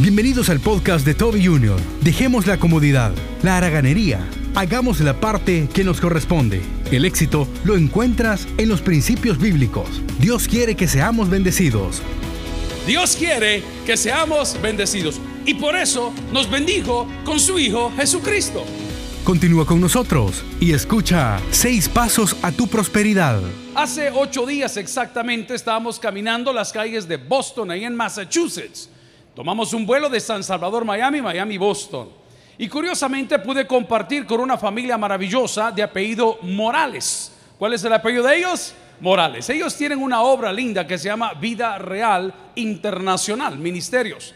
Bienvenidos al podcast de Toby Jr. Dejemos la comodidad, la haraganería, hagamos la parte que nos corresponde. El éxito lo encuentras en los principios bíblicos. Dios quiere que seamos bendecidos. Dios quiere que seamos bendecidos y por eso nos bendijo con su Hijo Jesucristo. Continúa con nosotros y escucha seis pasos a tu prosperidad. Hace ocho días exactamente estábamos caminando las calles de Boston, ahí en Massachusetts. Tomamos un vuelo de San Salvador, Miami, Miami, Boston. Y curiosamente pude compartir con una familia maravillosa de apellido Morales. ¿Cuál es el apellido de ellos? Morales. Ellos tienen una obra linda que se llama Vida Real Internacional, Ministerios.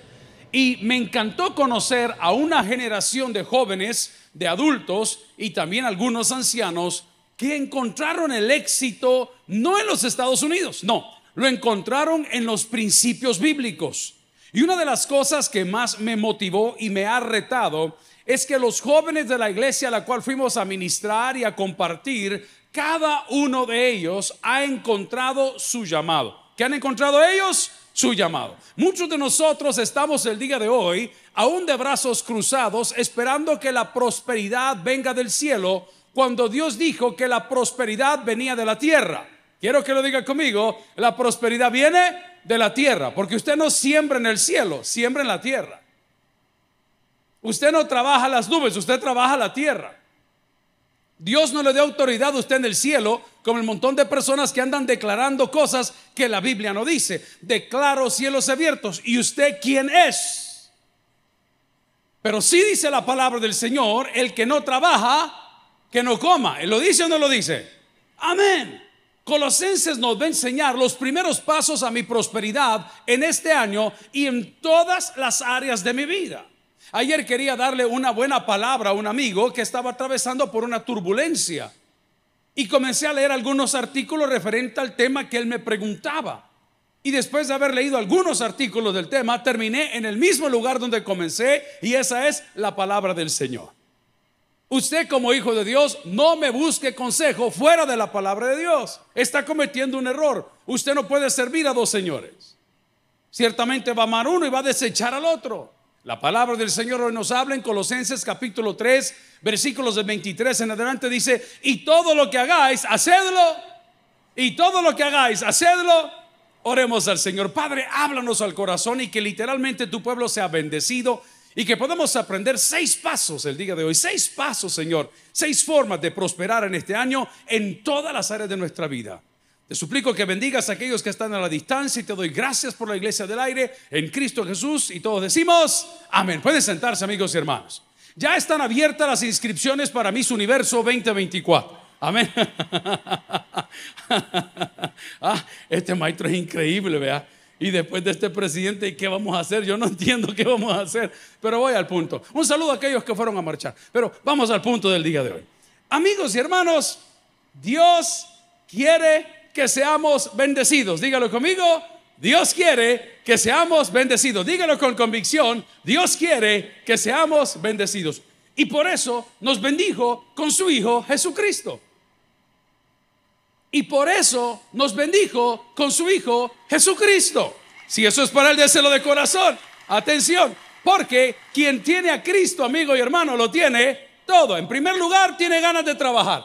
Y me encantó conocer a una generación de jóvenes, de adultos y también algunos ancianos que encontraron el éxito no en los Estados Unidos, no, lo encontraron en los principios bíblicos. Y una de las cosas que más me motivó y me ha retado es que los jóvenes de la iglesia a la cual fuimos a ministrar y a compartir, cada uno de ellos ha encontrado su llamado. ¿Qué han encontrado ellos? Su llamado. Muchos de nosotros estamos el día de hoy aún de brazos cruzados esperando que la prosperidad venga del cielo cuando Dios dijo que la prosperidad venía de la tierra. Quiero que lo diga conmigo, la prosperidad viene de la tierra, porque usted no siembra en el cielo, siembra en la tierra. Usted no trabaja las nubes, usted trabaja la tierra. Dios no le dio autoridad a usted en el cielo como el montón de personas que andan declarando cosas que la Biblia no dice. Declaro cielos abiertos. ¿Y usted quién es? Pero sí dice la palabra del Señor, el que no trabaja, que no coma. ¿Él lo dice o no lo dice? Amén. Colosenses nos va a enseñar los primeros pasos a mi prosperidad en este año y en todas las áreas de mi vida. Ayer quería darle una buena palabra a un amigo que estaba atravesando por una turbulencia y comencé a leer algunos artículos referentes al tema que él me preguntaba. Y después de haber leído algunos artículos del tema, terminé en el mismo lugar donde comencé y esa es la palabra del Señor. Usted como hijo de Dios no me busque consejo fuera de la palabra de Dios. Está cometiendo un error. Usted no puede servir a dos señores. Ciertamente va a amar uno y va a desechar al otro. La palabra del Señor hoy nos habla en Colosenses capítulo 3, versículos de 23 en adelante dice, y todo lo que hagáis, hacedlo. Y todo lo que hagáis, hacedlo. Oremos al Señor. Padre, háblanos al corazón y que literalmente tu pueblo sea bendecido y que podemos aprender seis pasos el día de hoy, seis pasos, Señor, seis formas de prosperar en este año en todas las áreas de nuestra vida. Te suplico que bendigas a aquellos que están a la distancia y te doy gracias por la iglesia del aire en Cristo Jesús y todos decimos amén. Pueden sentarse amigos y hermanos. Ya están abiertas las inscripciones para Miss Universo 2024. Amén. ah, este maestro es increíble, vea. Y después de este presidente, ¿qué vamos a hacer? Yo no entiendo qué vamos a hacer, pero voy al punto. Un saludo a aquellos que fueron a marchar, pero vamos al punto del día de hoy. Amigos y hermanos, Dios quiere que seamos bendecidos. Dígalo conmigo. Dios quiere que seamos bendecidos. Dígalo con convicción. Dios quiere que seamos bendecidos. Y por eso nos bendijo con su Hijo Jesucristo. Y por eso nos bendijo con su Hijo Jesucristo. Si eso es para el deseo de corazón, atención, porque quien tiene a Cristo, amigo y hermano, lo tiene todo. En primer lugar, tiene ganas de trabajar.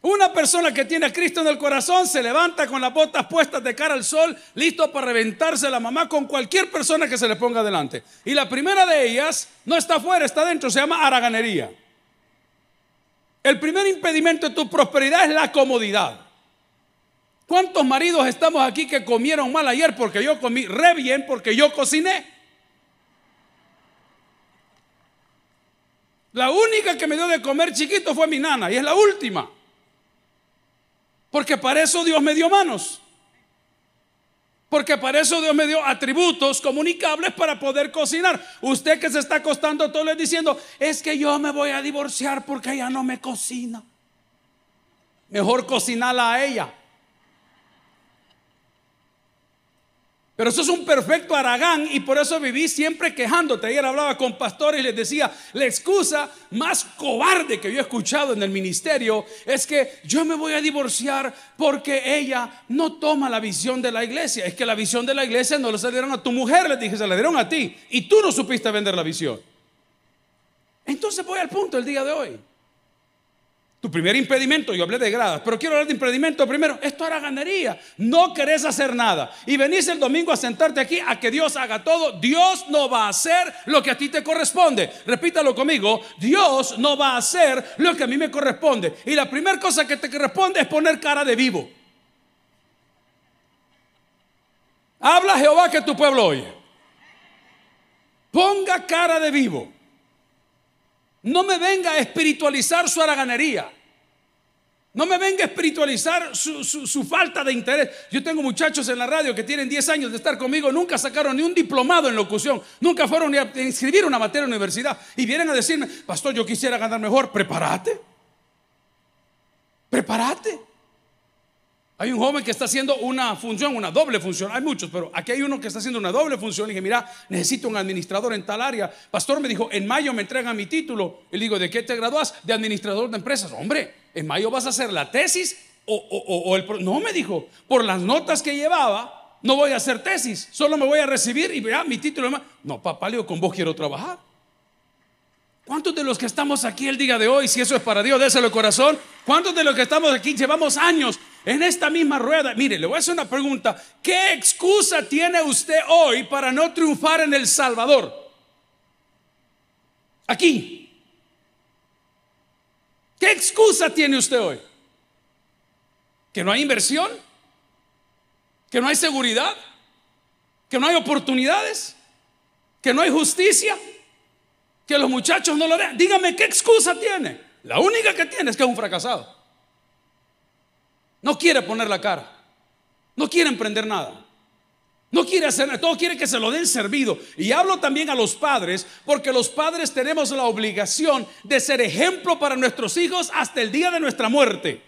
Una persona que tiene a Cristo en el corazón se levanta con las botas puestas de cara al sol, listo para reventarse la mamá con cualquier persona que se le ponga delante. Y la primera de ellas no está afuera, está dentro, se llama haraganería. El primer impedimento de tu prosperidad es la comodidad. ¿Cuántos maridos estamos aquí que comieron mal ayer porque yo comí re bien porque yo cociné? La única que me dio de comer chiquito fue mi nana y es la última. Porque para eso Dios me dio manos. Porque para eso Dios me dio atributos comunicables para poder cocinar. Usted que se está acostando todo el diciendo, es que yo me voy a divorciar porque ella no me cocina. Mejor cocinarla a ella. Pero eso es un perfecto aragán y por eso viví siempre quejándote. Ayer hablaba con pastores y les decía, la excusa más cobarde que yo he escuchado en el ministerio es que yo me voy a divorciar porque ella no toma la visión de la iglesia. Es que la visión de la iglesia no la dieron a tu mujer, les dije, se la dieron a ti y tú no supiste vender la visión. Entonces voy al punto el día de hoy. Tu primer impedimento, yo hablé de gradas, pero quiero hablar de impedimento primero. Esto era ganería. No querés hacer nada. Y venís el domingo a sentarte aquí a que Dios haga todo. Dios no va a hacer lo que a ti te corresponde. Repítalo conmigo. Dios no va a hacer lo que a mí me corresponde. Y la primera cosa que te corresponde es poner cara de vivo. Habla Jehová que tu pueblo oye. Ponga cara de vivo. No me venga a espiritualizar su haraganería. No me venga a espiritualizar su, falta de interés. Yo tengo muchachos en la radio que tienen 10 años de estar conmigo, nunca sacaron ni un diplomado en locución, nunca fueron ni a inscribir una materia en la universidad y vienen a decirme, pastor, yo quisiera ganar mejor, prepárate. Prepárate. Hay un joven que está haciendo una función, una doble función. Hay muchos, pero aquí hay uno que está haciendo una doble función. Le dije, mira, necesito un administrador en tal área. Pastor me dijo, en mayo me entregan mi título. Y le digo, ¿de qué te gradúas? De administrador de empresas. Hombre, en mayo vas a hacer la tesis o, el... No, me dijo, por las notas que llevaba, no voy a hacer tesis. Solo me voy a recibir y vea mi título. No, papá, le digo, con vos quiero trabajar. ¿Cuántos de los que estamos aquí el día de hoy, si eso es para Dios, déselo el corazón? ¿Cuántos de los que estamos aquí llevamos años en esta misma rueda, mire, le voy a hacer una pregunta. ¿Qué excusa tiene usted hoy para no triunfar en El Salvador? Aquí. ¿Qué excusa tiene usted hoy? ¿Que no hay inversión? ¿Que no hay seguridad? ¿Que no hay oportunidades? ¿Que no hay justicia? ¿Que los muchachos no lo vean? Dígame, ¿qué excusa tiene? La única que tiene es que es un fracasado. No quiere poner la cara. No quiere emprender nada. No quiere hacer nada. Todo quiere que se lo den servido. Y hablo también a los padres, porque los padres tenemos la obligación de ser ejemplo para nuestros hijos hasta el día de nuestra muerte.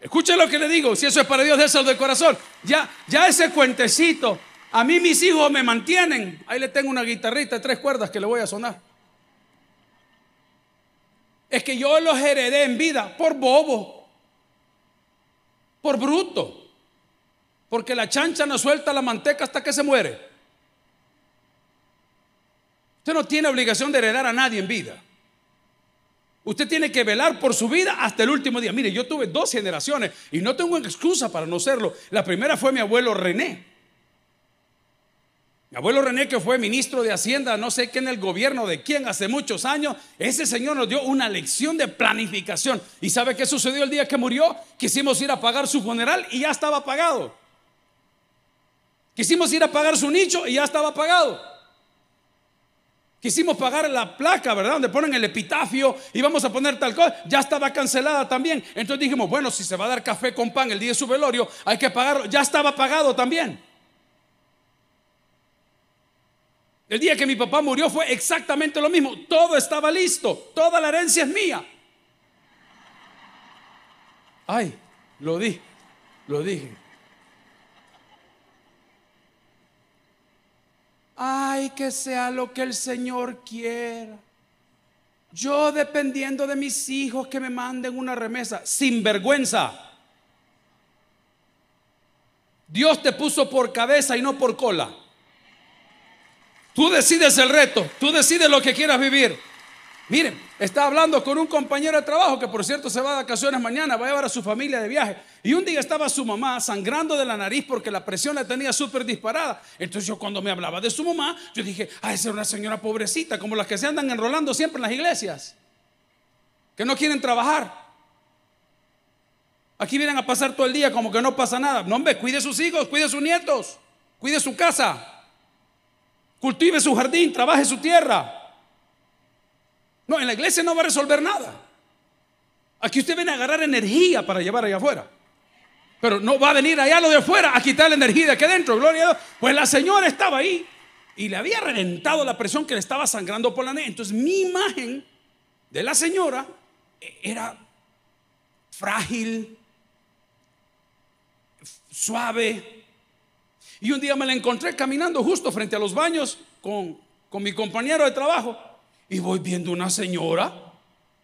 Escuchen lo que le digo. Si eso es para Dios, eso de corazón. Ya, ya ese cuentecito. A mí mis hijos me mantienen. Ahí le tengo una guitarrita de tres cuerdas que le voy a sonar. Es que yo los heredé en vida por bobo por bruto. Porque la chancha no suelta la manteca hasta que se muere. Usted no tiene obligación de heredar a nadie en vida. Usted tiene que velar por su vida hasta el último día. Mire, yo tuve dos generaciones y no tengo excusa para no serlo. La primera fue mi abuelo René. Mi abuelo René, que fue ministro de Hacienda, no sé qué en el gobierno de quién hace muchos años, ese señor nos dio una lección de planificación. ¿Y sabe qué sucedió el día que murió? Quisimos ir a pagar su funeral y ya estaba pagado. Quisimos ir a pagar su nicho y ya estaba pagado. Quisimos pagar la placa, ¿verdad? Donde ponen el epitafio y vamos a poner tal cosa. Ya estaba cancelada también. Entonces dijimos, bueno, si se va a dar café con pan el día de su velorio, hay que pagarlo. Ya estaba pagado también. El día que mi papá murió fue exactamente lo mismo. Todo estaba listo. Toda la herencia es mía. Ay, lo dije, lo dije. Ay, que sea lo que el Señor quiera. Yo dependiendo de mis hijos que me manden una remesa, sin vergüenza. Dios te puso por cabeza y no por cola. Tú decides el reto, tú decides lo que quieras vivir. Miren, está hablando con un compañero de trabajo que por cierto se va de vacaciones mañana, va a llevar a su familia de viaje. Y un día estaba su mamá sangrando de la nariz porque la presión la tenía súper disparada. Entonces yo cuando me hablaba de su mamá, yo dije, ah, esa es una señora pobrecita, como las que se andan enrolando siempre en las iglesias, que no quieren trabajar. Aquí vienen a pasar todo el día como que no pasa nada. No, hombre, cuide sus hijos, cuide sus nietos, cuide su casa. Cultive su jardín, trabaje su tierra. No, en la iglesia no va a resolver nada. Aquí usted viene a agarrar energía para llevar allá afuera. Pero no va a venir allá lo de afuera a quitar la energía de aquí adentro. Gloria a Dios. Pues la señora estaba ahí y le había reventado la presión que le estaba sangrando por la nariz. Entonces mi imagen de la señora era frágil, suave, Y un día me la encontré caminando justo frente a los baños con, con mi compañero de trabajo. Y voy viendo una señora,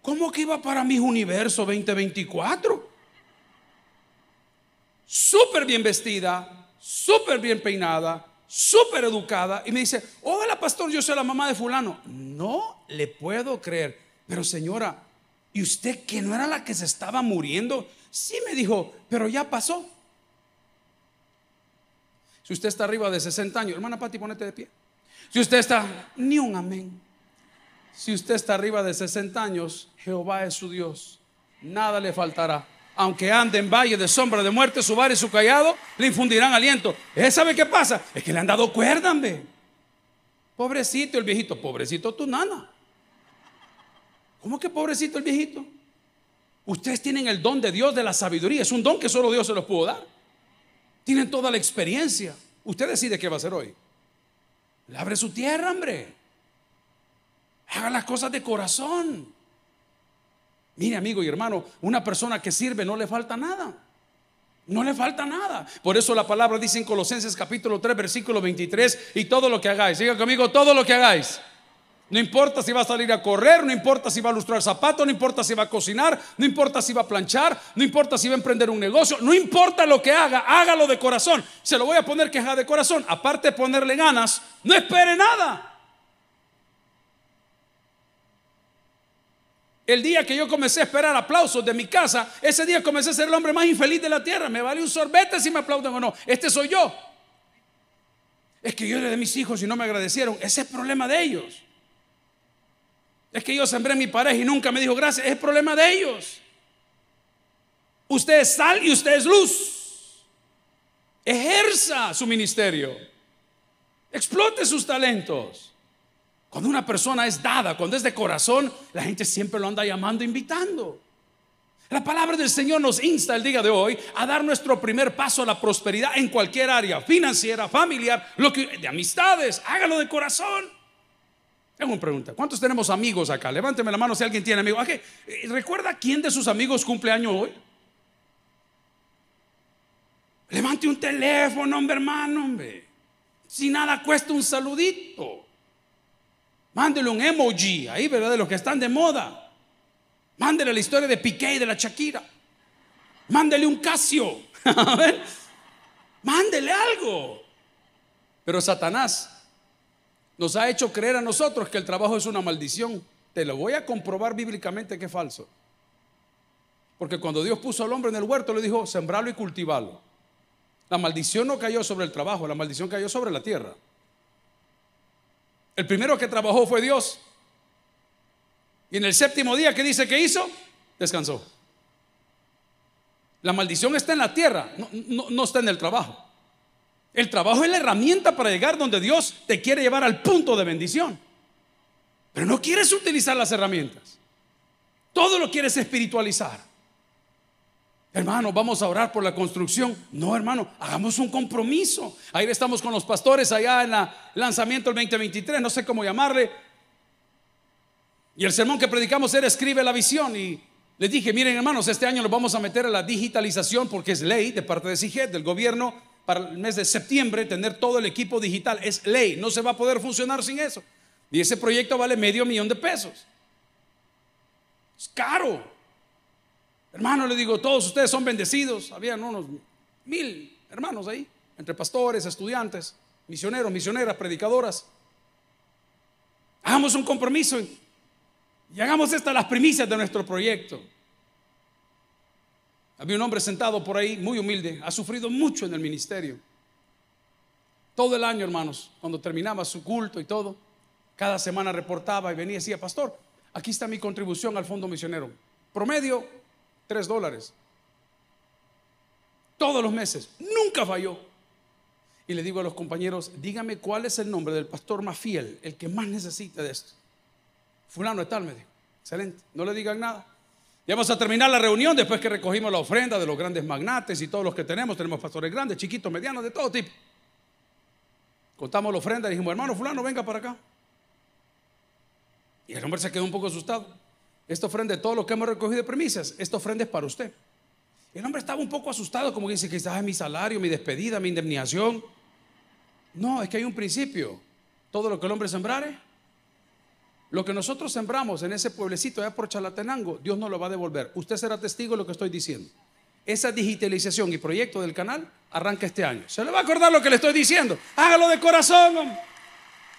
como que iba para mis universo 2024. Súper bien vestida, súper bien peinada, súper educada. Y me dice, hola pastor, yo soy la mamá de fulano. No le puedo creer. Pero señora, ¿y usted que no era la que se estaba muriendo? Sí me dijo, pero ya pasó. Si usted está arriba de 60 años, hermana Pati, ponete de pie. Si usted está, ni un amén. Si usted está arriba de 60 años, Jehová es su Dios. Nada le faltará. Aunque ande en valle de sombra de muerte, su bar y su callado le infundirán aliento. ¿Él sabe qué pasa? Es que le han dado cuerda, Pobrecito el viejito, pobrecito tu nana. ¿Cómo que pobrecito el viejito? Ustedes tienen el don de Dios de la sabiduría. Es un don que solo Dios se los pudo dar. Tienen toda la experiencia. Usted decide qué va a hacer hoy. Abre su tierra, hombre. Haga las cosas de corazón. Mire, amigo y hermano, una persona que sirve no le falta nada. No le falta nada. Por eso la palabra dice en Colosenses capítulo 3, versículo 23, y todo lo que hagáis. Diga conmigo, todo lo que hagáis. No importa si va a salir a correr, no importa si va a lustrar zapatos, no importa si va a cocinar, no importa si va a planchar, no importa si va a emprender un negocio, no importa lo que haga, hágalo de corazón. Se lo voy a poner que haga de corazón. Aparte de ponerle ganas, no espere nada. El día que yo comencé a esperar aplausos de mi casa, ese día comencé a ser el hombre más infeliz de la tierra. Me vale un sorbete si me aplauden o no. Este soy yo. Es que yo era de mis hijos y no me agradecieron. Ese es el problema de ellos. Es que yo sembré mi pareja y nunca me dijo gracias. Es problema de ellos. Usted es sal y usted es luz. Ejerza su ministerio. Explote sus talentos. Cuando una persona es dada, cuando es de corazón, la gente siempre lo anda llamando, invitando. La palabra del Señor nos insta el día de hoy a dar nuestro primer paso a la prosperidad en cualquier área, financiera, familiar, lo que, de amistades. Hágalo de corazón. Tengo una pregunta. ¿Cuántos tenemos amigos acá? Levánteme la mano si alguien tiene amigos. Eh, ¿Recuerda quién de sus amigos cumple año hoy? Levante un teléfono, hombre, hermano, hombre. Si nada cuesta un saludito. Mándele un emoji ahí, ¿verdad? De los que están de moda. Mándele la historia de Piqué y de la Shakira. Mándele un Casio. Mándele algo. Pero Satanás nos ha hecho creer a nosotros que el trabajo es una maldición. Te lo voy a comprobar bíblicamente que es falso. Porque cuando Dios puso al hombre en el huerto, le dijo, sembralo y cultivalo. La maldición no cayó sobre el trabajo, la maldición cayó sobre la tierra. El primero que trabajó fue Dios. Y en el séptimo día, ¿qué dice que hizo? Descansó. La maldición está en la tierra, no, no está en el trabajo. El trabajo es la herramienta para llegar donde Dios te quiere llevar al punto de bendición. Pero no quieres utilizar las herramientas. Todo lo quieres espiritualizar. Hermano, vamos a orar por la construcción. No, hermano, hagamos un compromiso. Ahí estamos con los pastores allá en el lanzamiento del 2023, no sé cómo llamarle. Y el sermón que predicamos era escribe la visión. Y les dije, miren hermanos, este año nos vamos a meter a la digitalización porque es ley de parte de CIGET, del gobierno para el mes de septiembre tener todo el equipo digital. Es ley, no se va a poder funcionar sin eso. Y ese proyecto vale medio millón de pesos. Es caro. Hermano, le digo, todos ustedes son bendecidos. Habían unos mil hermanos ahí, entre pastores, estudiantes, misioneros, misioneras, predicadoras. Hagamos un compromiso y hagamos estas las primicias de nuestro proyecto. Había un hombre sentado por ahí, muy humilde, ha sufrido mucho en el ministerio. Todo el año, hermanos, cuando terminaba su culto y todo, cada semana reportaba y venía y decía, pastor, aquí está mi contribución al fondo misionero. Promedio, tres dólares. Todos los meses, nunca falló. Y le digo a los compañeros, dígame cuál es el nombre del pastor más fiel, el que más necesita de esto. Fulano de tal, me dijo. Excelente, no le digan nada. Ya vamos a terminar la reunión después que recogimos la ofrenda de los grandes magnates y todos los que tenemos. Tenemos pastores grandes, chiquitos, medianos, de todo tipo. Contamos la ofrenda y dijimos, hermano fulano, venga para acá. Y el hombre se quedó un poco asustado. Esta ofrenda de todo lo que hemos recogido de premisas, esta ofrenda es para usted. El hombre estaba un poco asustado, como que dice que estaba mi salario, mi despedida, mi indemnización. No, es que hay un principio. Todo lo que el hombre sembrare, lo que nosotros sembramos en ese pueblecito allá por Chalatenango, Dios no lo va a devolver. Usted será testigo de lo que estoy diciendo. Esa digitalización y proyecto del canal arranca este año. ¿Se le va a acordar lo que le estoy diciendo? Hágalo de corazón.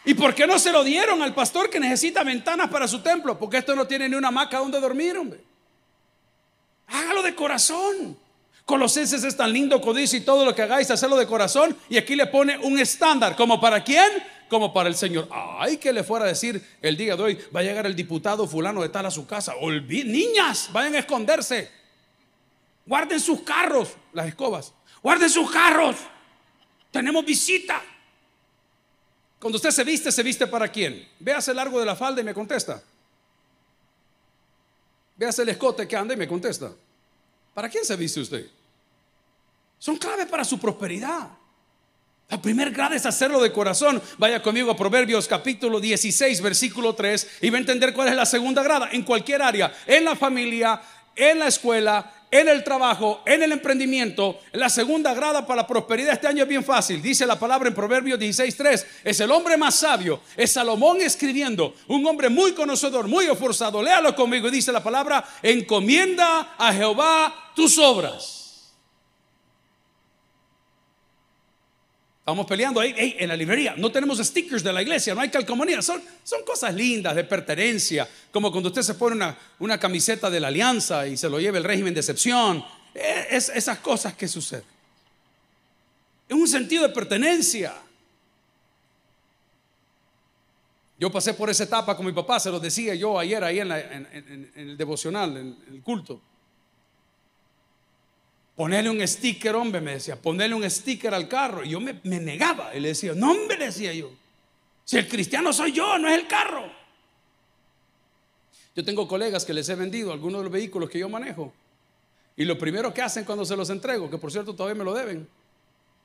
¿Y por qué no se lo dieron al pastor que necesita ventanas para su templo? Porque esto no tiene ni una hamaca donde dormir, hombre. Hágalo de corazón. Colosenses es tan lindo, codicio y todo lo que hagáis, hacerlo de corazón. Y aquí le pone un estándar, como para quién, como para el Señor. Ay, que le fuera a decir el día de hoy, va a llegar el diputado fulano de tal a su casa. niñas, vayan a esconderse. Guarden sus carros, las escobas. Guarden sus carros. Tenemos visita. Cuando usted se viste, se viste para quién. Véase el largo de la falda y me contesta. Véase el escote que anda y me contesta. ¿Para quién se viste usted? Son claves para su prosperidad. La primer grado es hacerlo de corazón. Vaya conmigo a Proverbios capítulo 16, versículo 3 y va a entender cuál es la segunda grada en cualquier área, en la familia, en la escuela, en el trabajo, en el emprendimiento. La segunda grada para la prosperidad este año es bien fácil. Dice la palabra en Proverbios 16.3. Es el hombre más sabio. Es Salomón escribiendo. Un hombre muy conocedor, muy esforzado. Léalo conmigo. Dice la palabra, encomienda a Jehová tus obras. Estamos peleando ahí en la librería. No tenemos stickers de la iglesia, no hay calcomanía. Son, son cosas lindas de pertenencia, como cuando usted se pone una, una camiseta de la alianza y se lo lleva el régimen de excepción. Eh, es, esas cosas que suceden. Es un sentido de pertenencia. Yo pasé por esa etapa con mi papá, se lo decía yo ayer ahí en, en el devocional, en el culto. Ponerle un sticker, hombre, me decía, ponerle un sticker al carro. Y yo me, negaba. Y le decía, no, hombre, decía yo. Si el cristiano soy yo, no es el carro. Yo tengo colegas que les he vendido algunos de los vehículos que yo manejo. Y lo primero que hacen cuando se los entrego, que por cierto todavía me lo deben,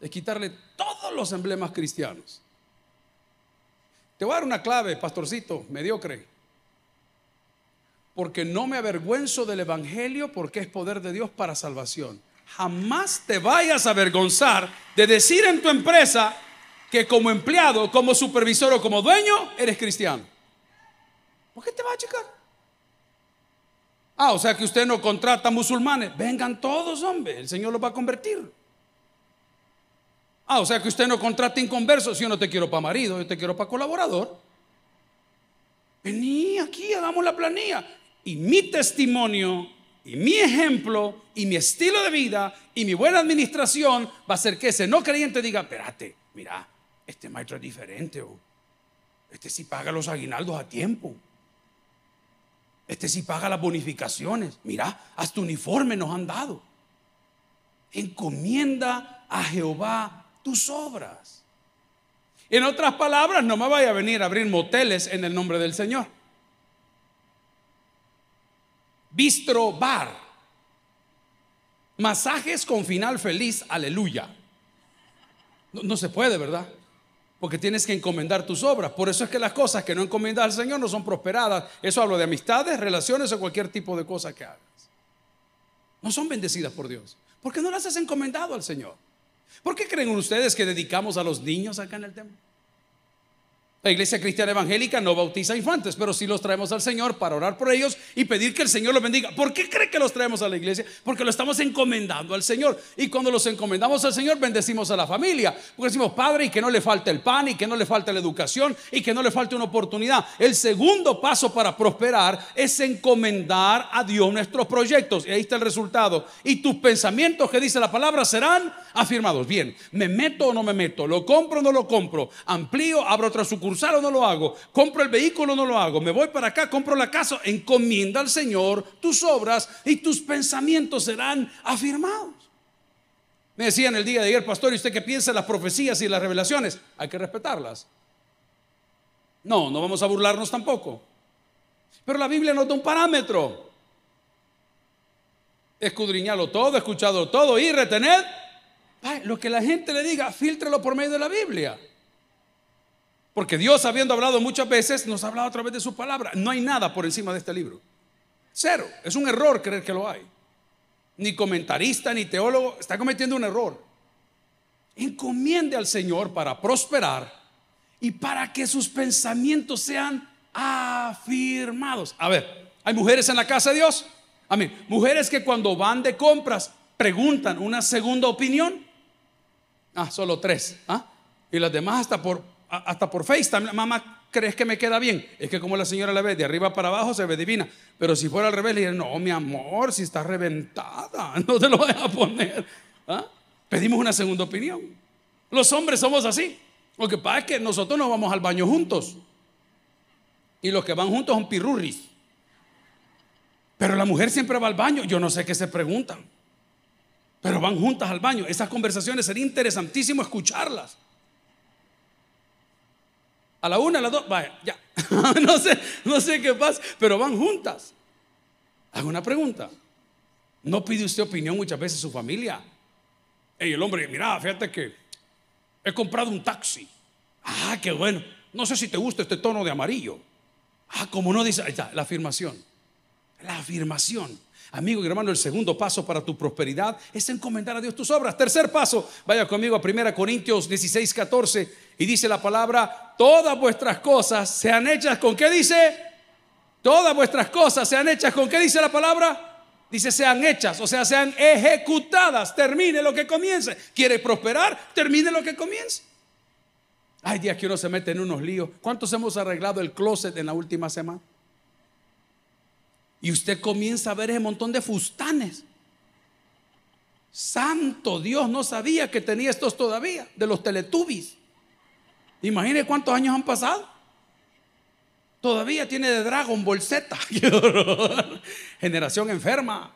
es quitarle todos los emblemas cristianos. Te voy a dar una clave, pastorcito, mediocre. Porque no me avergüenzo del Evangelio porque es poder de Dios para salvación jamás te vayas a avergonzar de decir en tu empresa que como empleado, como supervisor o como dueño eres cristiano. ¿Por qué te va a checar? Ah, o sea que usted no contrata musulmanes. Vengan todos, hombre, el Señor los va a convertir. Ah, o sea que usted no contrata inconversos. Yo no te quiero para marido, yo te quiero para colaborador. Vení aquí, hagamos la planilla. Y mi testimonio y mi ejemplo y mi estilo de vida y mi buena administración va a hacer que ese no creyente diga, espérate, mira, este maestro es diferente. o Este sí paga los aguinaldos a tiempo. Este sí paga las bonificaciones. Mira, hasta uniforme nos han dado. Encomienda a Jehová tus obras. En otras palabras, no me vaya a venir a abrir moteles en el nombre del Señor. Bistro bar. Masajes con final feliz, aleluya. No, se puede, ¿verdad? Porque tienes que encomendar tus obras. Por eso es que las cosas que no encomiendas al Señor no son prosperadas. Eso hablo de amistades, relaciones o cualquier tipo de cosa que hagas. No son bendecidas por Dios. Porque no las has encomendado al Señor. ¿Por qué creen ustedes que dedicamos a los niños acá en el templo? La iglesia cristiana evangélica no bautiza infantes, pero sí los traemos al Señor para orar por ellos y pedir que el Señor los bendiga. ¿Por qué cree que los traemos a la iglesia? Porque lo estamos encomendando al Señor. Y cuando los encomendamos al Señor, bendecimos a la familia. Porque decimos, Padre, y que no le falte el pan, y que no le falte la educación, y que no le falte una oportunidad. El segundo paso para prosperar es encomendar a Dios nuestros proyectos. Y ahí está el resultado. Y tus pensamientos que dice la palabra serán afirmados. Bien, ¿me meto o no me meto? ¿Lo compro o no lo compro? ¿Amplío? ¿Abro otra sucursal? O no lo hago, compro el vehículo o no lo hago, me voy para acá, compro la casa, encomienda al Señor tus obras y tus pensamientos serán afirmados. Me decían el día de ayer, pastor, ¿y usted qué piensa de las profecías y las revelaciones? Hay que respetarlas. No, no vamos a burlarnos tampoco. Pero la Biblia nos da un parámetro. Escudriñalo todo, escuchado todo y retener lo que la gente le diga, filtrelo por medio de la Biblia. Porque Dios, habiendo hablado muchas veces, nos ha hablado a través de su palabra. No hay nada por encima de este libro. Cero. Es un error creer que lo hay. Ni comentarista, ni teólogo está cometiendo un error. encomiende al Señor para prosperar y para que sus pensamientos sean afirmados. A ver, ¿hay mujeres en la casa de Dios? Amén. Mujeres que cuando van de compras preguntan una segunda opinión. Ah, solo tres. ¿ah? Y las demás hasta por, hasta por FaceTime. Mamá, ¿crees que me queda bien? Es que como la señora la ve de arriba para abajo se ve divina. Pero si fuera al revés, le diría, no, mi amor, si está reventada, no te lo voy a poner. ¿Ah? Pedimos una segunda opinión. Los hombres somos así. Lo que pasa es que nosotros no vamos al baño juntos. Y los que van juntos son pirurris. Pero la mujer siempre va al baño. Yo no sé qué se preguntan. Pero van juntas al baño. Esas conversaciones sería interesantísimo escucharlas. A la una, a las dos, vaya, ya. no, sé, no sé qué pasa, pero van juntas. Hago una pregunta. ¿No pide usted opinión muchas veces su familia? Y el hombre, mira, fíjate que he comprado un taxi. Ah, qué bueno. No sé si te gusta este tono de amarillo. Ah, como no dice, ahí está, la afirmación. La afirmación. Amigo y hermano, el segundo paso para tu prosperidad es encomendar a Dios tus obras. Tercer paso, vaya conmigo a 1 Corintios 16, 14 y dice la palabra, todas vuestras cosas sean hechas con qué dice? Todas vuestras cosas sean hechas con qué dice la palabra? Dice sean hechas, o sea, sean ejecutadas. Termine lo que comience. ¿Quiere prosperar? Termine lo que comience. Hay días que uno se mete en unos líos. ¿Cuántos hemos arreglado el closet en la última semana? Y usted comienza a ver ese montón de fustanes. Santo Dios, no sabía que tenía estos todavía, de los teletubbies. Imagine cuántos años han pasado. Todavía tiene de Dragon bolseta. Generación enferma.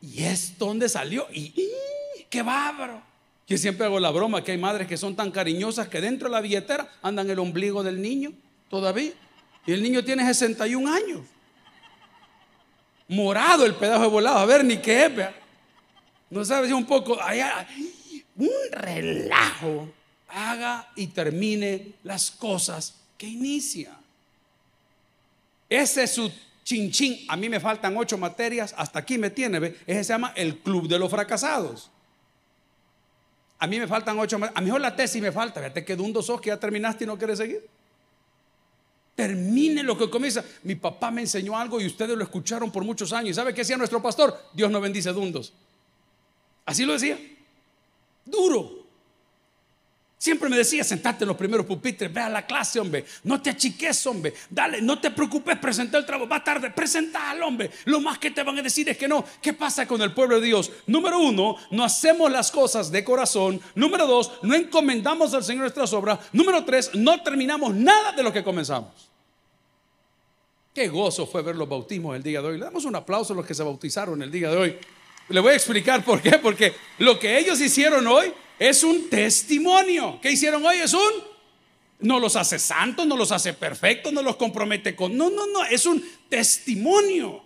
¿Y es donde salió? Y, qué bárbaro. Yo siempre hago la broma que hay madres que son tan cariñosas que dentro de la billetera andan el ombligo del niño todavía. Y el niño tiene 61 años. Morado el pedazo de volado. A ver, ni qué es. No sabes un poco. un relajo. Haga y termine las cosas que inicia. Ese es su chinchín. A mí me faltan ocho materias. Hasta aquí me tiene. ¿ve? Ese se llama el club de los fracasados. A mí me faltan ocho. A mí mejor la tesis me falta. Fíjate que dundo sos que ya terminaste y no quieres seguir. Termine lo que comienza. Mi papá me enseñó algo y ustedes lo escucharon por muchos años. ¿Y sabe qué decía nuestro pastor? Dios no bendice dundos. Así lo decía. Duro. Siempre me decía, sentate en los primeros pupitres, ve a la clase, hombre. No te achiques, hombre. Dale, no te preocupes, presenta el trabajo. Va tarde, presenta al hombre. Lo más que te van a decir es que no. ¿Qué pasa con el pueblo de Dios? Número uno, no hacemos las cosas de corazón. Número dos, no encomendamos al Señor nuestras obras. Número tres, no terminamos nada de lo que comenzamos. Qué gozo fue ver los bautismos el día de hoy. Le damos un aplauso a los que se bautizaron el día de hoy. Le voy a explicar por qué. Porque lo que ellos hicieron hoy es un testimonio. ¿Qué hicieron hoy? Es un... No los hace santos, no los hace perfectos, no los compromete con... No, no, no, es un testimonio.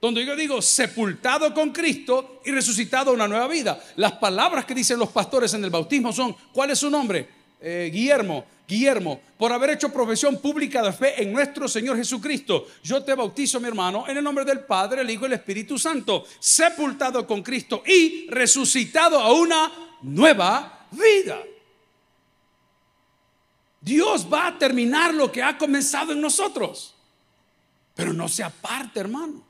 Donde yo digo, sepultado con Cristo y resucitado a una nueva vida. Las palabras que dicen los pastores en el bautismo son, ¿cuál es su nombre? Eh, Guillermo, Guillermo, por haber hecho profesión pública de fe en nuestro Señor Jesucristo, yo te bautizo, mi hermano, en el nombre del Padre, el Hijo y el Espíritu Santo, sepultado con Cristo y resucitado a una nueva vida. Dios va a terminar lo que ha comenzado en nosotros. Pero no se aparte, hermano.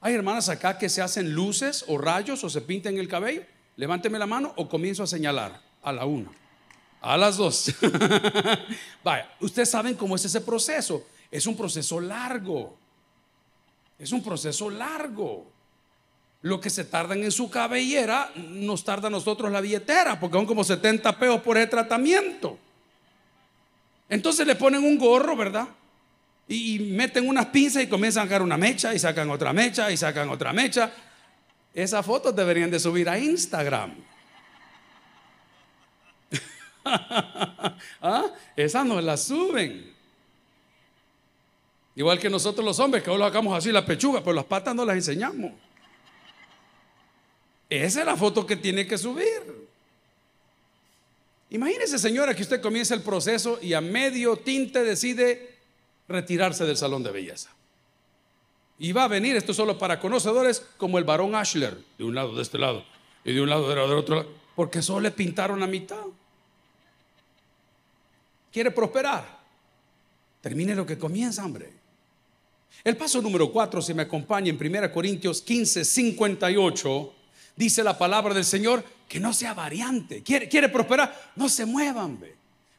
Hay hermanas acá que se hacen luces o rayos o se pintan el cabello. Levánteme la mano o comienzo a señalar a la una, a las dos. Vaya, ustedes saben cómo es ese proceso. Es un proceso largo. Es un proceso largo. Lo que se tardan en su cabellera nos tarda a nosotros la billetera, porque son como 70 pesos por el tratamiento. Entonces le ponen un gorro, ¿verdad? Y, meten unas pinzas y comienzan a sacar una mecha y sacan otra mecha y sacan otra mecha. Esas fotos deberían de subir a Instagram. ¿Ah? Esas no las suben. Igual que nosotros los hombres, que hoy lo sacamos así la pechuga, pero las patas no las enseñamos. Esa es la foto que tiene que subir. Imagínese, señora, que usted comienza el proceso y a medio tinte decide retirarse del salón de belleza. Y va a venir, esto solo para conocedores, como el varón Ashler, de un lado, de este lado, y de un lado, del otro lado. Porque solo le pintaron la mitad. ¿Quiere prosperar? Termine lo que comienza, hombre. El paso número 4, si me acompaña en 1 Corintios 15, 58, dice la palabra del Señor que no sea variante. ¿Quiere, prosperar? No se muevan.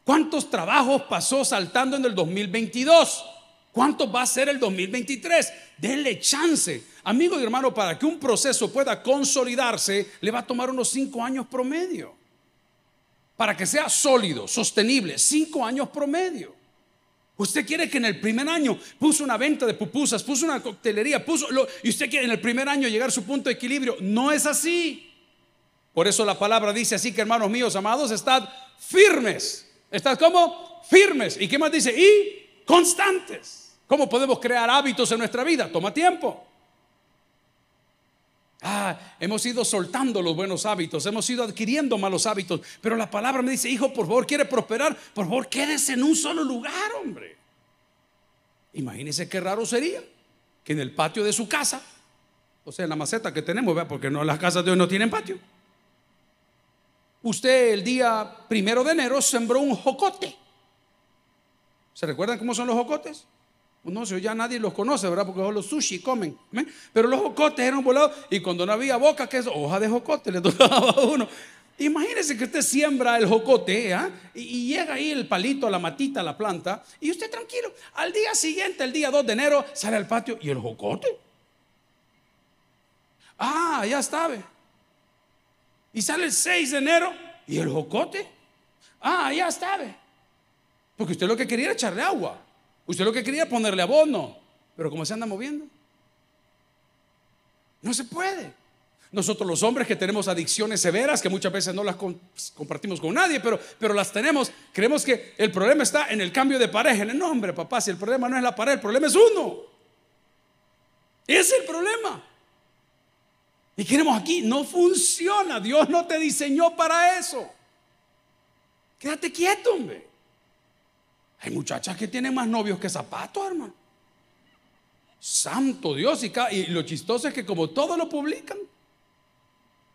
¿Cuántos trabajos pasó saltando en el 2022? ¿Cuánto va a ser el 2023? Denle chance. Amigo y hermano, para que un proceso pueda consolidarse, le va a tomar unos cinco años promedio. Para que sea sólido, sostenible, cinco años promedio. Usted quiere que en el primer año puso una venta de pupusas, puso una coctelería, puso y usted quiere en el primer año llegar a su punto de equilibrio. No es así. Por eso la palabra dice así que hermanos míos amados, estad firmes Estás como firmes. ¿Y qué más dice? Y constantes. ¿Cómo podemos crear hábitos en nuestra vida? Toma tiempo. Ah, hemos ido soltando los buenos hábitos, hemos ido adquiriendo malos hábitos, pero la palabra me dice, hijo, por favor, quiere prosperar, por favor, quédese en un solo lugar, hombre. Imagínese qué raro sería que en el patio de su casa, o sea, en la maceta que tenemos, ¿vea? porque no, las casas de hoy no tienen patio, usted el día primero de enero sembró un jocote. ¿Se recuerdan cómo son los jocotes? No sé, ya nadie los conoce, ¿verdad? Porque los sushi comen. Pero los jocotes eran volados y cuando no había boca, que es hoja de jocote, le tocaba a uno. Imagínese que usted siembra el jocote ¿eh? y, llega ahí el palito, la matita, la planta, y usted tranquilo. Al día siguiente, el día 2 de enero, sale al patio y el jocote. Ah, ya está. Y sale el 6 de enero y el jocote. Ah, ya está. Porque usted lo que quería era echarle agua. Usted lo que quería era ponerle abono. Pero como se anda moviendo, no se puede. Nosotros los hombres que tenemos adicciones severas, que muchas veces no las compartimos con nadie, pero, pero las tenemos, creemos que el problema está en el cambio de pareja. No, hombre, papá, si el problema no es la pareja, el problema es uno. Ese es el problema. Y queremos aquí, no funciona. Dios no te diseñó para eso. Quédate quieto, hombre. Hay muchachas que tienen más novios que zapatos, hermano. Santo Dios. Y, y lo chistoso es que como todos lo publican.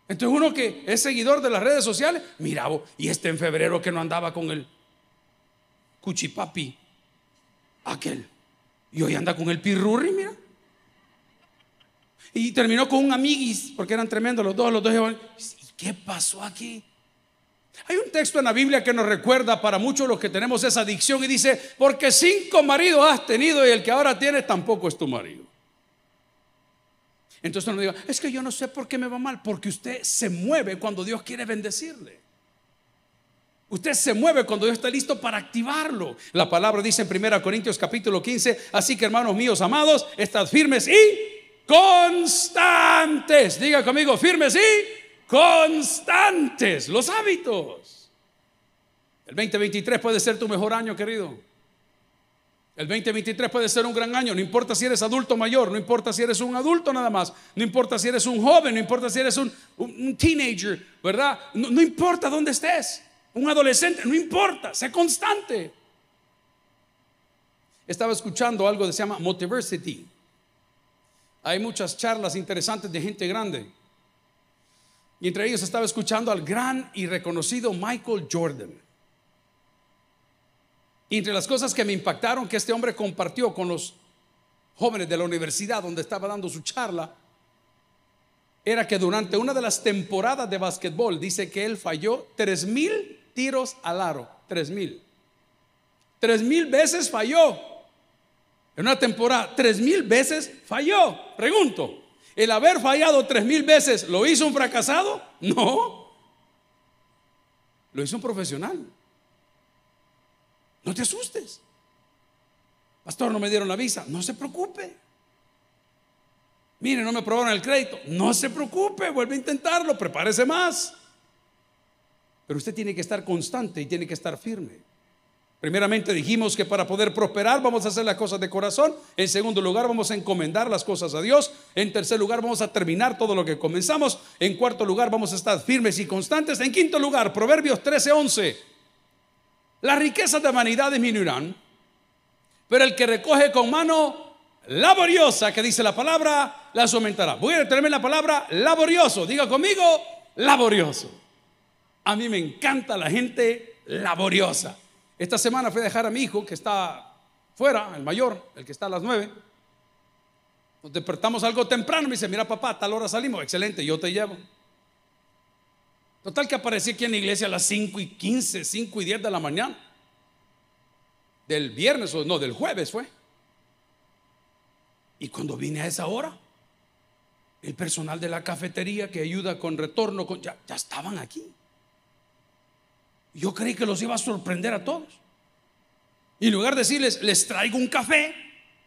Entonces uno que es seguidor de las redes sociales, mira, y este en febrero que no andaba con el cuchipapi, aquel. Y hoy anda con el pirurri, mira. Y terminó con un amiguis, porque eran tremendos los dos, los dos. ¿Qué pasó aquí? Hay un texto en la Biblia que nos recuerda para muchos los que tenemos esa adicción y dice, porque cinco maridos has tenido y el que ahora tienes tampoco es tu marido. Entonces no diga, es que yo no sé por qué me va mal, porque usted se mueve cuando Dios quiere bendecirle. Usted se mueve cuando Dios está listo para activarlo. La palabra dice en 1 Corintios capítulo 15, así que hermanos míos amados, estad firmes y constantes. Diga conmigo, firmes y constantes. Los hábitos. El 2023 puede ser tu mejor año, querido. El 2023 puede ser un gran año, no importa si eres adulto mayor, no importa si eres un adulto nada más, no importa si eres un joven, no importa si eres un, teenager, ¿verdad? No, no importa dónde estés, un adolescente, no importa, sé constante. Estaba escuchando algo que se llama Motiversity. Hay muchas charlas interesantes de gente grande. Y entre ellos estaba escuchando al gran y reconocido Michael Jordan. Y entre las cosas que me impactaron que este hombre compartió con los jóvenes de la universidad donde estaba dando su charla, era que durante una de las temporadas de básquetbol dice que él falló tres mil tiros al aro. Tres mil. Tres mil veces falló. En una temporada, tres mil veces falló. Pregunto, ¿el haber fallado tres mil veces lo hizo un fracasado? No. Lo hizo un profesional. No te asustes. Pastor, no me dieron la visa. No se preocupe. Mire, no me aprobaron el crédito. No se preocupe, vuelve a intentarlo, prepárese más. Pero usted tiene que estar constante y tiene que estar firme. Primeramente dijimos que para poder prosperar vamos a hacer las cosas de corazón. En segundo lugar vamos a encomendar las cosas a Dios. En tercer lugar vamos a terminar todo lo que comenzamos. En cuarto lugar vamos a estar firmes y constantes. En quinto lugar, Proverbios 13:11. Las riquezas de vanidad disminuirán, pero el que recoge con mano laboriosa, que dice la palabra, las aumentará. Voy a detenerme la palabra laborioso. Diga conmigo, laborioso. A mí me encanta la gente laboriosa. Esta semana fui a dejar a mi hijo que está fuera, el mayor, el que está a las nueve. Nos despertamos algo temprano. Me dice, mira papá, a tal hora salimos. Excelente, yo te llevo. Total que aparecí aquí en la iglesia a las 5 y 15, 5 y 10 de la mañana. Del viernes, o no, del jueves fue. Y cuando vine a esa hora, el personal de la cafetería que ayuda con retorno, ya estaban aquí. Yo creí que los iba a sorprender a todos. Y en lugar de decirles, les traigo un café,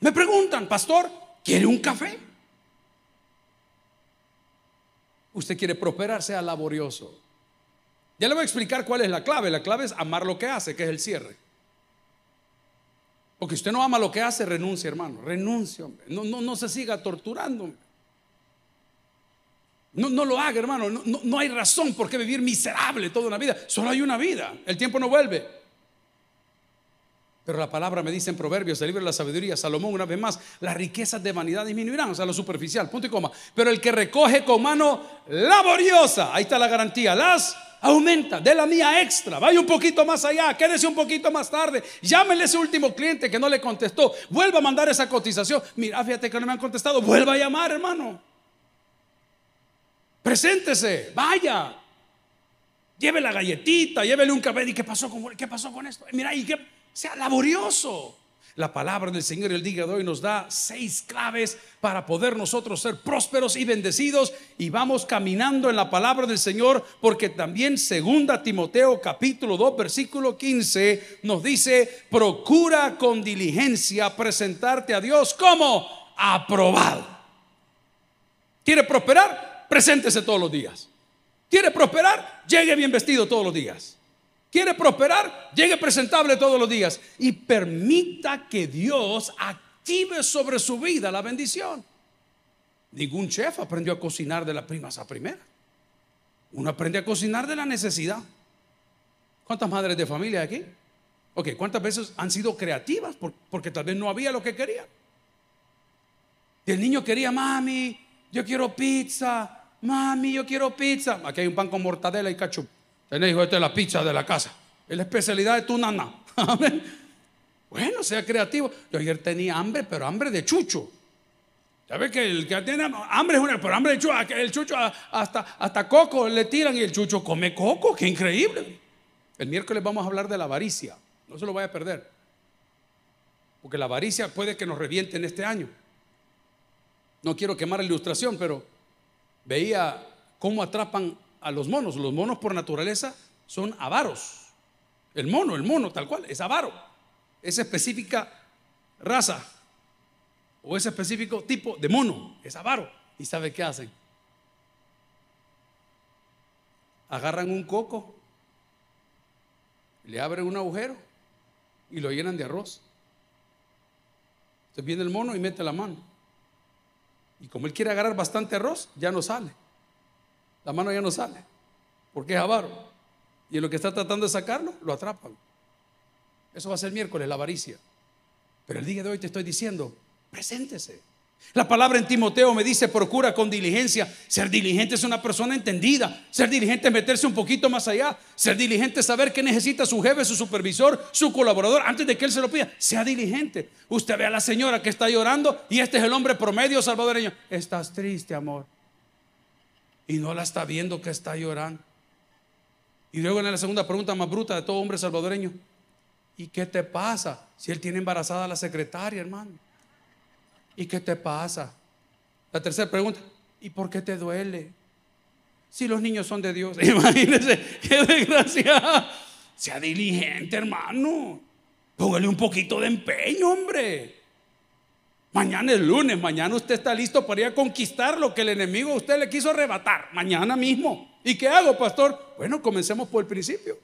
me preguntan, pastor, ¿quiere un café? Usted quiere prosperar, sea laborioso. Ya le voy a explicar cuál es la clave. La clave es amar lo que hace, que es el cierre. Porque usted no ama lo que hace, renuncia, hermano. Renuncia, hombre. No, no, no se siga torturando. No, no lo haga, hermano. No, no, hay razón por qué vivir miserable toda una vida. Solo hay una vida. El tiempo no vuelve. Pero la palabra me dice en Proverbios, el libro de la sabiduría, Salomón, una vez más, las riquezas de vanidad disminuirán, o sea, lo superficial, punto y coma. Pero el que recoge con mano laboriosa, ahí está la garantía, las aumenta, de la mía extra, vaya un poquito más allá, quédese un poquito más tarde, llámele a ese último cliente que no le contestó, vuelva a mandar esa cotización. Mira, fíjate que no me han contestado, vuelva a llamar, hermano. Preséntese, vaya. Lleve la galletita, llévele un café. ¿Y qué pasó con, qué pasó con esto? Mira, y que sea laborioso. La palabra del Señor el día de hoy nos da seis claves para poder nosotros ser prósperos y bendecidos y vamos caminando en la palabra del Señor porque también segunda Timoteo capítulo 2 versículo 15 nos dice, procura con diligencia presentarte a Dios como aprobado. ¿Quiere prosperar? Preséntese todos los días. ¿Quiere prosperar? Llegue bien vestido todos los días. ¿Quiere prosperar? Llegue presentable todos los días. Y permita que Dios active sobre su vida la bendición. Ningún chef aprendió a cocinar de la primas a primera. Uno aprende a cocinar de la necesidad. ¿Cuántas madres de familia hay aquí? Ok, ¿cuántas veces han sido creativas? Porque tal vez no había lo que querían. Y el niño quería, mami, yo quiero pizza, mami, yo quiero pizza. Aquí hay un pan con mortadela y cachup. Tenés, hijo, esta es la pizza de la casa. Es la especialidad de tu nana. Bueno, sea creativo. Yo ayer tenía hambre, pero hambre de chucho. ¿Sabes que el que tiene hambre es una, pero hambre de chucho, el chucho hasta, hasta coco le tiran y el chucho come coco, qué increíble. El miércoles vamos a hablar de la avaricia, no se lo vaya a perder, porque la avaricia puede que nos reviente en este año. No quiero quemar la ilustración, pero veía cómo atrapan a los monos. Los monos por naturaleza son avaros. El mono, el mono tal cual, es avaro. Esa específica raza o ese específico tipo de mono es avaro. ¿Y sabe qué hacen? Agarran un coco, le abren un agujero y lo llenan de arroz. Entonces viene el mono y mete la mano. Y como él quiere agarrar bastante arroz, ya no sale. La mano ya no sale. Porque es avaro. Y en lo que está tratando de sacarlo, lo atrapan. Eso va a ser miércoles, la avaricia. Pero el día de hoy te estoy diciendo, preséntese. La palabra en Timoteo me dice, procura con diligencia. Ser diligente es una persona entendida. Ser diligente es meterse un poquito más allá. Ser diligente es saber qué necesita su jefe, su supervisor, su colaborador antes de que él se lo pida. Sea diligente. Usted ve a la señora que está llorando y este es el hombre promedio salvadoreño. Estás triste, amor. Y no la está viendo que está llorando. Y luego en la segunda pregunta más bruta de todo hombre salvadoreño. ¿Y qué te pasa si él tiene embarazada a la secretaria, hermano? ¿Y qué te pasa? La tercera pregunta, ¿y por qué te duele? Si los niños son de Dios, imagínese, qué desgracia. Sea diligente, hermano. Póngale un poquito de empeño, hombre. Mañana es lunes, mañana usted está listo para ir a conquistar lo que el enemigo a usted le quiso arrebatar. Mañana mismo. ¿Y qué hago, pastor? Bueno, comencemos por el principio.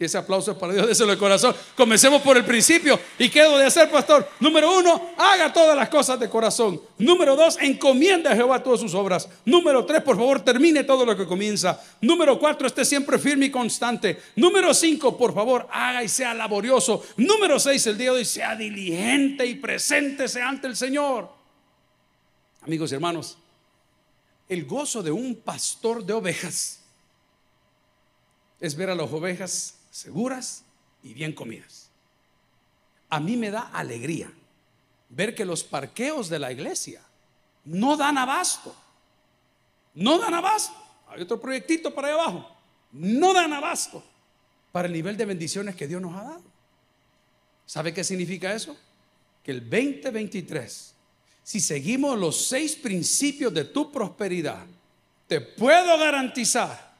Si ese aplauso es para Dios, déselo de corazón. Comencemos por el principio. ¿Y qué debo de hacer, pastor? Número uno, haga todas las cosas de corazón. Número dos, encomienda a Jehová todas sus obras. Número tres, por favor, termine todo lo que comienza. Número cuatro, esté siempre firme y constante. Número cinco, por favor, haga y sea laborioso. Número seis, el día de hoy, sea diligente y preséntese ante el Señor. Amigos y hermanos, el gozo de un pastor de ovejas es ver a las ovejas seguras y bien comidas. A mí me da alegría ver que los parqueos de la iglesia no dan abasto. No dan abasto. Hay otro proyectito para ahí abajo. No dan abasto para el nivel de bendiciones que Dios nos ha dado. ¿Sabe qué significa eso? Que el 2023, si seguimos los seis principios de tu prosperidad, te puedo garantizar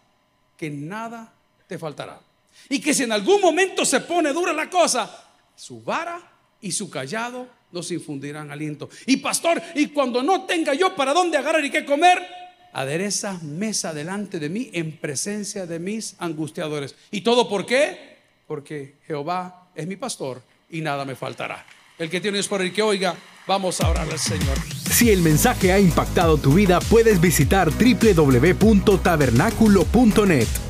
que nada te faltará. Y que si en algún momento se pone dura la cosa, su vara y su callado nos infundirán aliento. Y pastor, y cuando no tenga yo para dónde agarrar y qué comer, adereza mesa delante de mí en presencia de mis angustiadores. ¿Y todo por qué? Porque Jehová es mi pastor y nada me faltará. El que tiene es por el que oiga, vamos a orar al Señor. Si el mensaje ha impactado tu vida, puedes visitar www.tabernaculo.net